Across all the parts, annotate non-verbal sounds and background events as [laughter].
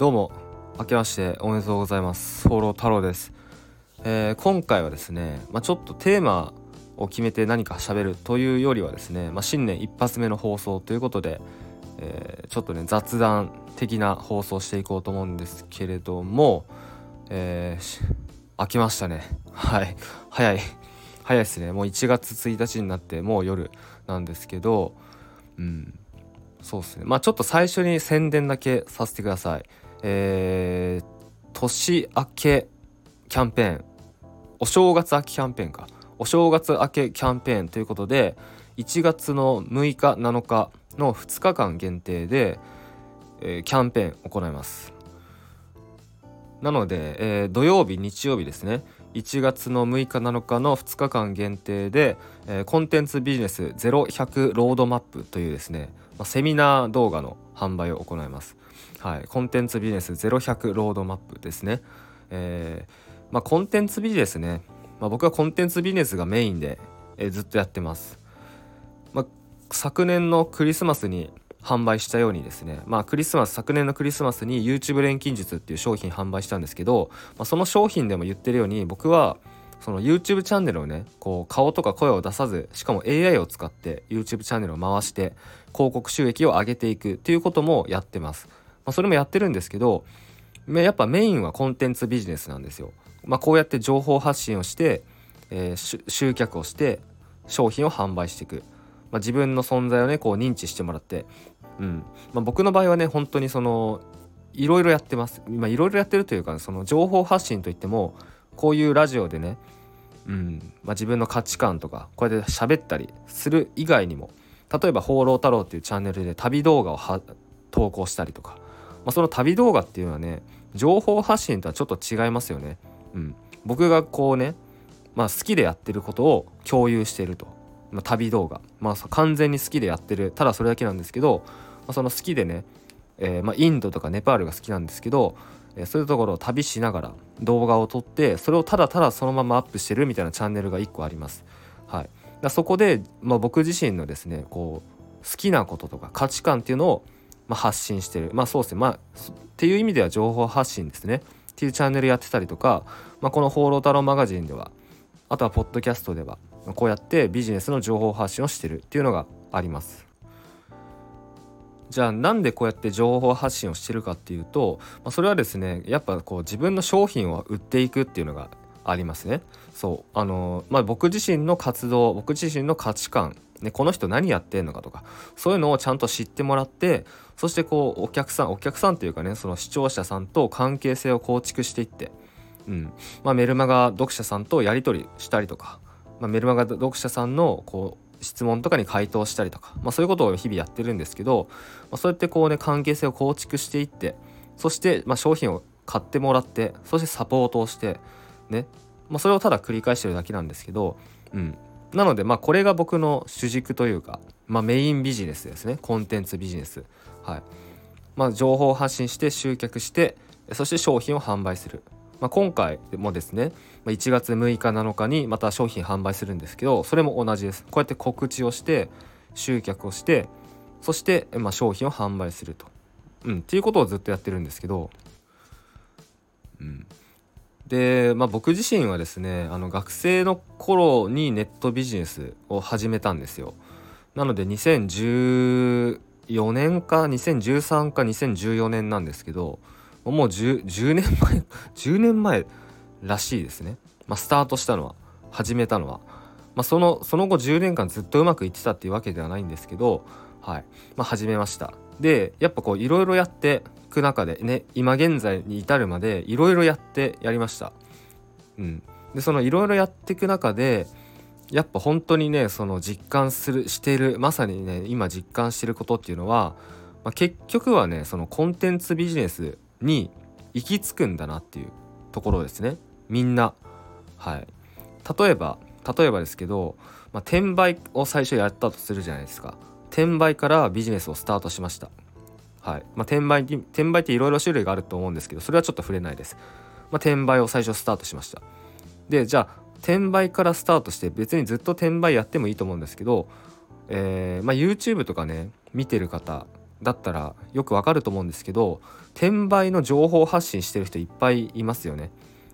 どうも明けましておめでとうございます。ソロ太郎です、えー、今回はですね、まあ、ちょっとテーマを決めて何か喋るというよりはですね、まあ、新年一発目の放送ということで、えー、ちょっとね雑談的な放送していこうと思うんですけれども、えー、明けましたね。はい。早い。早いですね。もう1月1日になってもう夜なんですけどうん。そうですね。まあちょっと最初に宣伝だけさせてください。えー、年明けキャンペーン。お正月明けキャンペーンか。お正月明けキャンペーンということで1月の6日7日の2日間限定で、えー、キャンペーン行います。なので、えー、土曜日日曜日ですね。1月の6日7日の2日間限定で、えー、コンテンツビジネス0100ロードマップというですね、まあ、セミナー動画の販売を行います。はい、コンテンツビジネス0100ロードマップですね。えー、まあ、コンテンツビジネスね、まあ、僕はコンテンツビジネスがメインで、えー、ずっとやってます。まあ、昨年のクリスマスに販売したようにですねまあクリスマス昨年のクリスマスに YouTube 錬金術っていう商品販売したんですけど、まあ、その商品でも言ってるように僕はその YouTube チャンネルをねこう顔とか声を出さずしかも AI を使って YouTube チャンネルを回して広告収益を上げていくっていうこともやってます、まあ、それもやってるんですけどやっぱメインはコンテンツビジネスなんですよ、まあ、こうやって情報発信をして、えー、集客をして商品を販売していく。まあ、自分の存在をねこう認知してもらって、うん。まあ、僕の場合はね本当にそのいろいろやってます。今いろいろやってるというかその情報発信といってもこういうラジオでね、うん。まあ、自分の価値観とかこうやって喋ったりする以外にも例えば「放浪太郎」っていうチャンネルで旅動画を投稿したりとか、まあ、その旅動画っていうのはね情報発信とはちょっと違いますよね。うん、僕がこうね、まあ、好きでやってることを共有してると。まあ、旅動画、まあ、完全に好きでやってる。ただそれだけなんですけど、まあ、その好きでね、えー、まあ、インドとかネパールが好きなんですけど、えー、そういうところを旅しながら動画を撮ってそれをただただそのままアップしてるみたいなチャンネルが1個あります。はい、だそこで、まあ、僕自身のですねこう好きなこととか価値観っていうのを、まあ、発信してる。まあそうですね。まあっていう意味では情報発信ですね。っていうチャンネルやってたりとか、まあ、この「放浪太郎マガジン」ではあとはポッドキャストではこうやってビジネスの情報発信をしてるっていうのがあります。じゃあなんでこうやって情報発信をしてるかっていうと、まあ、それはですねやっぱこう自分の商品を売っていくっていうのがありますね。そう。あのまあ僕自身の活動僕自身の価値観ね、この人何やってんのかとかそういうのをちゃんと知ってもらってそしてこうお客さんお客さんっていうかねその視聴者さんと関係性を構築していって、うん。まあ、メルマガ読者さんとやり取りしたりとかまあ、メルマガ読者さんのこう質問とかに回答したりとか、まあ、そういうことを日々やってるんですけど、まあ、そうやってこうね関係性を構築していってそしてま商品を買ってもらってそしてサポートをしてね、まあ、それをただ繰り返してるだけなんですけど、うん、なのでまあこれが僕の主軸というか、まあ、メインビジネスですね。コンテンツビジネス。はい。まあ情報を発信して集客してそして商品を販売する。まあ、今回もですね1月6日7日にまた商品販売するんですけどそれも同じです。こうやって告知をして集客をしてそして、まあ、商品を販売すると、うん、っていうことをずっとやってるんですけど、うん、で、まあ、僕自身はですねあの学生の頃にネットビジネスを始めたんですよ。なので2014年か2013か2014年なんですけどもう 10, 10年前 [laughs] 10年前らしいですね、まあ、スタートしたのは始めたのは、まあ、そのその後10年間ずっとうまくいってたっていうわけではないんですけどはい。まあ、始めました。でやっぱこういろいろやっていく中でね今現在に至るまでいろいろやってやりました。うん。でそのいろいろやっていく中でやっぱ本当にねその実感するしているまさにね今実感してることっていうのは、まあ、結局はねそのコンテンツビジネスに行き着くんだなっていうところですね。みんな。はい。例えば例えばですけど、まあ、転売を最初やったとするじゃないですか。転売からビジネスをスタートしました。はい。まあ、転売転売っていろいろ種類があると思うんですけどそれはちょっと触れないです、まあ、転売を最初スタートしました。でじゃあ転売からスタートして別にずっと転売やってもいいと思うんですけど、えーまあ、YouTube とかね見てる方だったらよくわかると思うんですけど転売の情報発信してる人いっぱいいますよね。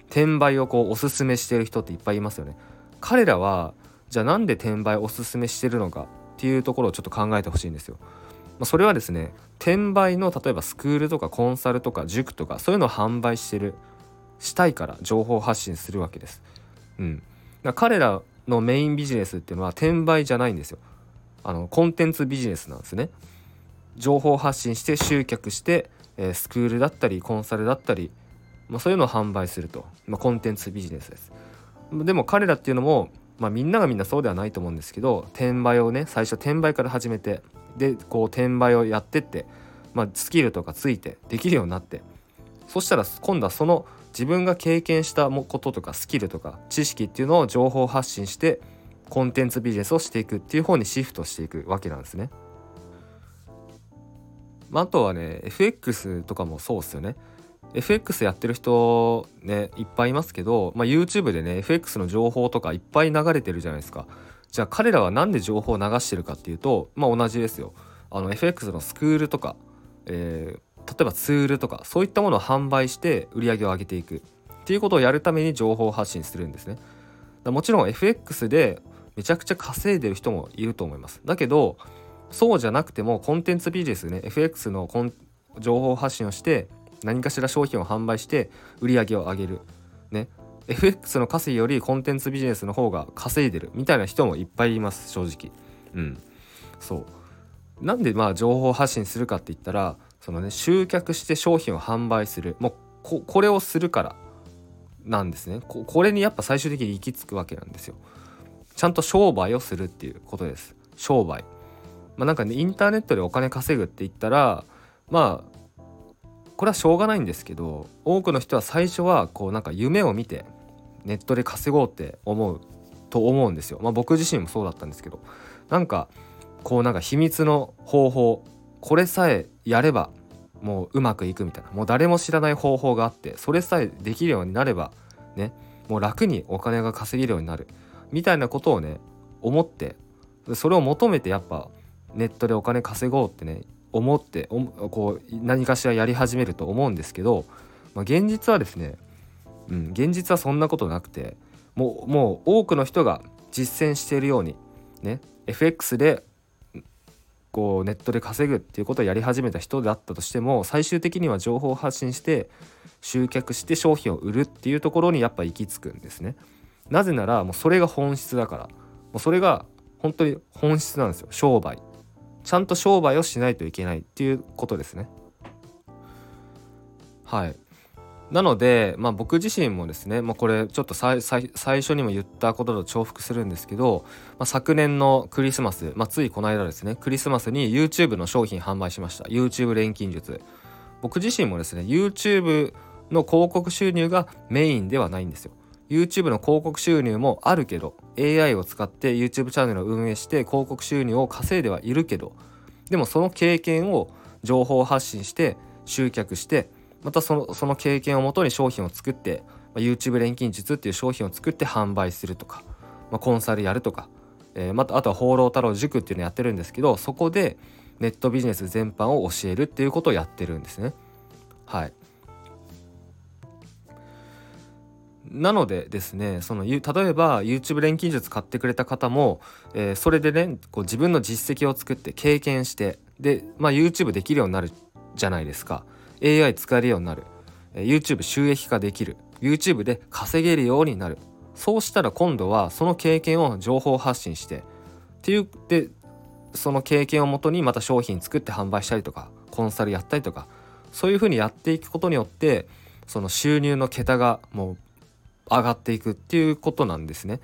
転売をこうおすすめしてる人っていっぱいいますよね。彼らはじゃあなんで転売おすすめしてるのかっていうところをちょっと考えてほしいんですよまそれはですね転売の例えばスクールとかコンサルとか塾とかそういうのを販売してるしたいから情報発信するわけです。うん、だ彼らのメインビジネスっていうのは転売じゃないんですよ。あのコンテンツビジネスなんですね。情報発信して集客して、えー、スクールだったりコンサルだったり、まあ、そういうのを販売すると、まあ、コンテンツビジネスです。でも彼らっていうのも、まあ、みんながみんなそうではないと思うんですけど転売をね最初転売から始めてでこう転売をやってって、まあ、スキルとかついてできるようになってそしたら今度はその自分が経験したこととかスキルとか知識っていうのを情報発信してコンテンツビジネスをしていくっていう方にシフトしていくわけなんですね。まあ、あとはね FX とかもそうっすよね。FX やってる人ねいっぱいいますけど、まあ、YouTube でね FX の情報とかいっぱい流れてるじゃないですか。じゃあ彼らは何で情報を流してるかっていうとまあ同じですよ。あの FX のスクールとか、えー、例えばツールとかそういったものを販売して売り上げを上げていくっていうことをやるために情報発信するんですね。もちろん FX でめちゃくちゃ稼いでる人もいると思います。だけどそうじゃなくてもコンテンツビジネスね FX の情報発信をして何かしら商品を販売して売り上げを上げる。ね。FX の稼ぎよりコンテンツビジネスの方が稼いでるみたいな人もいっぱいいます正直。うん。そう。なんでまあ情報発信するかって言ったらそのね集客して商品を販売する。もうここれをするからなんですね。ここれにやっぱ最終的に行き着くわけなんですよ。ちゃんと商売をするっていうことです。商売。まあなんかねインターネットでお金稼ぐって言ったらまあこれはしょうがないんですけど多くの人は最初はこうなんか夢を見てネットで稼ごうって思うと思うんですよ。まあ、僕自身もそうだったんですけどなんかこうなんか秘密の方法これさえやればもううまくいくみたいなもう誰も知らない方法があってそれさえできるようになればねもう楽にお金が稼げるようになるみたいなことをね思ってそれを求めてやっぱネットでお金稼ごうってね思ってこう何かしらやり始めると思うんですけど、まあ、現実はですね、うん、現実はそんなことなくてもうもう多くの人が実践しているようにね FX でこうネットで稼ぐっていうことをやり始めた人であったとしても最終的には情報発信して集客して商品を売るっていうところにやっぱ行き着くんですね。なぜならもうそれが本質だから。もうそれが本当に本質なんですよ。商売。ちゃんと商売をしないといけないっていうことですね。はい。なので、まあ、僕自身もですね、まあ、これちょっと最初にも言ったことと重複するんですけど、まあ、昨年のクリスマス、まあ、ついこの間ですねクリスマスに YouTube の商品販売しました。YouTube 錬金術。僕自身もですね YouTube の広告収入がメインではないんですよ。YouTube の広告収入もあるけど AI を使って YouTube チャンネルを運営して広告収入を稼いではいるけどでもその経験を情報発信して集客してまたそのその経験をもとに商品を作って、まあ、YouTube 錬金術っていう商品を作って販売するとか、まあ、コンサルやるとか、えー、またあとは放浪太郎塾っていうのやってるんですけどそこでネットビジネス全般を教えるっていうことをやってるんですね。はいなのでですねその例えば YouTube 錬金術買ってくれた方も、えー、それでねこう自分の実績を作って経験してで、まあ、YouTube できるようになるじゃないですか。AI 使えるようになる、えー、YouTube 収益化できる。YouTube で稼げるようになる。そうしたら今度はその経験を情報発信してっていうでその経験をもとにまた商品作って販売したりとかコンサルやったりとかそういうふうにやっていくことによってその収入の桁がもう上がっていくっていうことなんですね。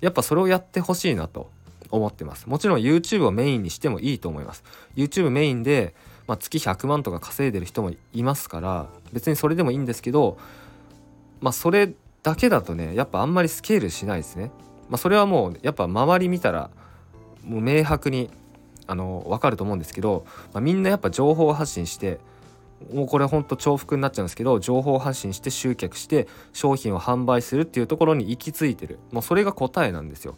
やっぱそれをやってほしいなと思ってます。もちろん YouTube をメインにしてもいいと思います。YouTube メインで、まあ、月100万とか稼いでる人もいますから別にそれでもいいんですけどまあそれだけだとねやっぱあんまりスケールしないですね。まあ、それはもうやっぱ周り見たらもう明白にあの分かると思うんですけど、まあ、みんなやっぱ情報発信してもうこれほんと重複になっちゃうんですけど情報発信して集客して商品を販売するっていうところに行き着いてるもうそれが答えなんですよ。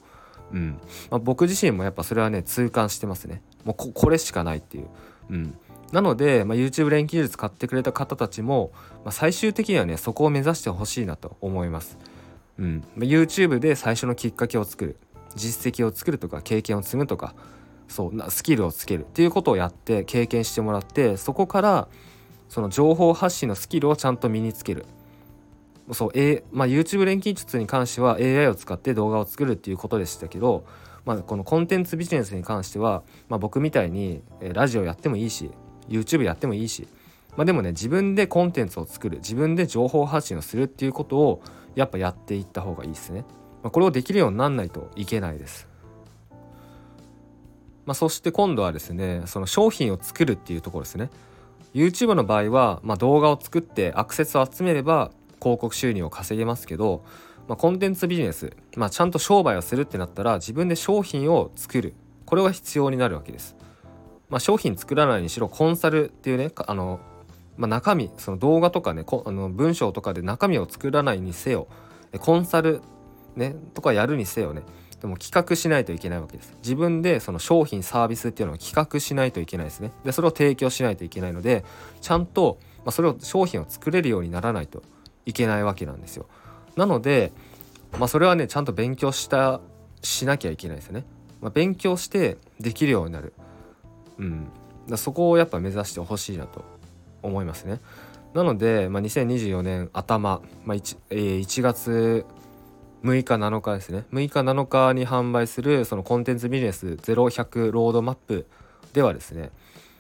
うんまあ、僕自身もやっぱそれはね痛感してますね。もうこれしかないっていう。うん、なので、まあ、YouTube 連携術買ってくれた方たちも、まあ、最終的にはねそこを目指してほしいなと思います。うん、YouTube で最初のきっかけを作る実績を作るとか経験を積むとかそうなスキルをつけるっていうことをやって経験してもらってそこからその情報発信のスキルをちゃんと身につけるそう、A まあ、YouTube 錬金術に関しては AI を使って動画を作るっていうことでしたけど、まあ、このコンテンツビジネスに関しては、まあ、僕みたいにラジオやってもいいし YouTube やってもいいし、まあ、でもね自分でコンテンツを作る自分で情報発信をするっていうことをやっぱやっていった方がいいですね。まあ、これをできるようになんないといけないです。まあ、そして今度はですねその商品を作るっていうところですね。YouTube の場合は、まあ、動画を作ってアクセスを集めれば広告収入を稼げますけど、まあ、コンテンツビジネス、まあ、ちゃんと商売をするってなったら自分で商品を作るこれが必要になるわけです。まあ、商品作らないにしろコンサルっていうねあの、まあ、中身その動画とかねあの文章とかで中身を作らないにせよコンサル、ね、とかやるにせよねでも企画しないといけないわけです。自分でその商品サービスっていうのを企画しないといけないですね。でそれを提供しないといけないのでちゃんと、まあ、それを商品を作れるようにならないといけないわけなんですよ。なので、まあ、それはねちゃんと勉強したしなきゃいけないですよね、まあ、勉強してできるようになる。うん。だそこをやっぱ目指してほしいなと思いますね。なので、まあ、2024年頭、まあ 1, えー、1月6日7日ですね。6日7日に販売するそのコンテンツビジネス0100ロードマップではですね、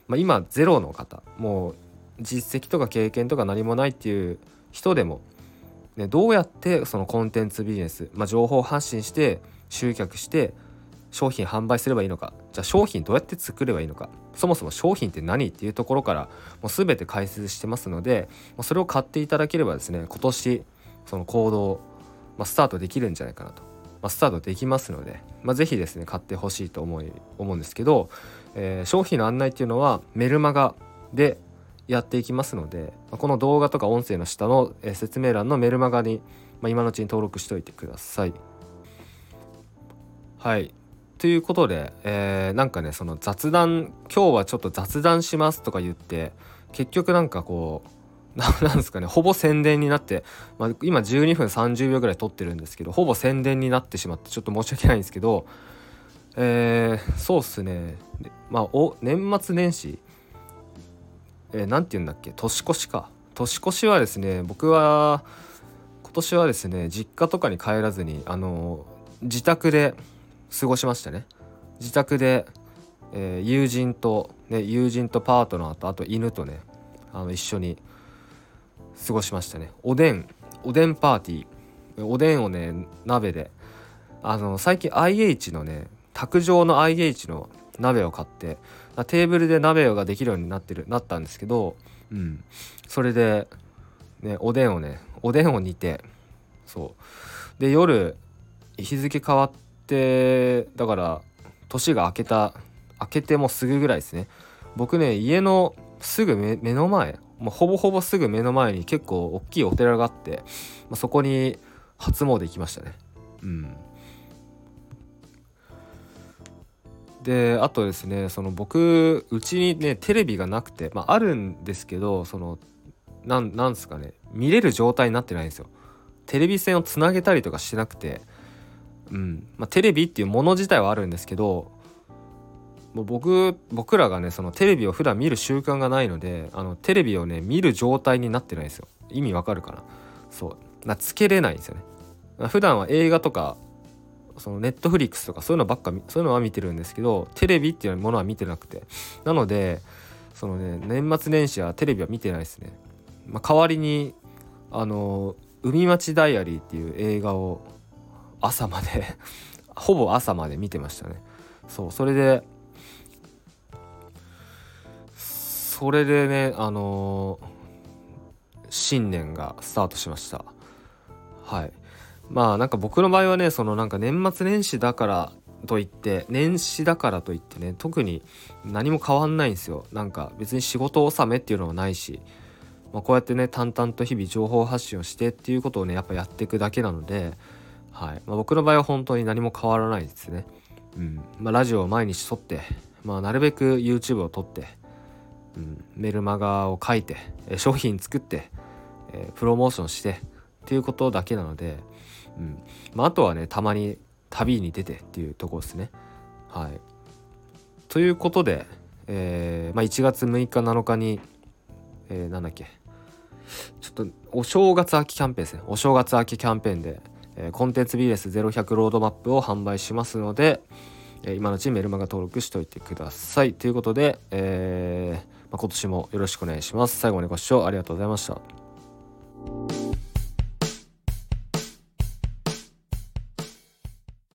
まあ、今ゼロの方。もう実績とか経験とか何もないっていう人でも、ね、どうやってそのコンテンツビジネス、まあ、情報発信して集客して商品販売すればいいのか。じゃあ商品どうやって作ればいいのか。そもそも商品って何っていうところからもう全て解説してますのでそれを買っていただければですね今年その行動、まあ、スタートできるんじゃないかなと、まあ、スタートできますので、まあ、ぜひですね買ってほしいと思い思うんですけど、えー、商品の案内っていうのはメルマガでやっていきますのでこの動画とか音声の下の説明欄のメルマガに、まあ、今のうちに登録しておいてください。はいということで、えー、なんかねその雑談今日はちょっと雑談しますとか言って結局なんかこう [laughs] なんですかね。ほぼ宣伝になって、まあ、今12分30秒ぐらい撮ってるんですけどほぼ宣伝になってしまってちょっと申し訳ないんですけどえー、そうっすね。まあお年末年始えー、て言うんだっけ？年越しか。年越しはですね僕は今年はですね実家とかに帰らずにあの自宅で過ごしましたね。自宅で、えー、友人と、ね、友人とパートナーとあと犬とねあの一緒に過ごしましたね。おでんおでんパーティー。おでんをね鍋で。あの最近 IH のね卓上の IH の鍋を買ってテーブルで鍋ができるようになってるなったんですけど、うん、それで、ね、おでんをねおでんを煮てそう。で夜日付変わってだから年が明けた明けてもすぐぐらいですね。僕ね家のすぐ目の前もうほぼほぼすぐ目の前に結構大きいお寺があって、まあ、そこに初詣行きましたね。うん。であとですねその僕うちにねテレビがなくて、まあ、あるんですけどそのなんなんすかね見れる状態になってないんですよ。テレビ線をつなげたりとかしなくてうん。まあ、テレビっていうもの自体はあるんですけどもう僕僕らがねそのテレビを普段見る習慣がないのであのテレビをね見る状態になってないんですよ。意味わかるかな？そう。なつけれないんですよね。普段は映画とかそのネットフリックスとかそういうのばっかそういうのは見てるんですけどテレビっていうものは見てなくて。なのでそのね年末年始はテレビは見てないですね、まあ、代わりにあの「海町ダイアリー」っていう映画を朝まで [laughs] ほぼ朝まで見てましたね。そう。それでそれでねあのー、新年がスタートしました。はい。まあなんか僕の場合はねそのなんか年末年始だからといって年始だからといってね特に何も変わんないんですよ。なんか別に仕事納めっていうのはないし、まあ、こうやってね淡々と日々情報発信をしてっていうことをねやっぱやっていくだけなので、はい。まあ、僕の場合は本当に何も変わらないですね。うん。まあ、ラジオを毎日撮って、まあ、なるべく YouTube を撮ってうん、メルマガを書いて商品作って、えー、プロモーションしてっていうことだけなので、うん。まあ、あとはねたまに旅に出てっていうとこですね。はい、ということで、えーまあ、1月6日7日に、えー、なんだっけ。ちょっとお正月秋キャンペーンですね。お正月秋キャンペーンで、えー、コンテンツ BS0100 ロードマップを販売しますので、えー、今のうちにメルマガ登録しておいてください。ということで、えーま、今年もよろしくお願いします。最後までご視聴ありがとうございました。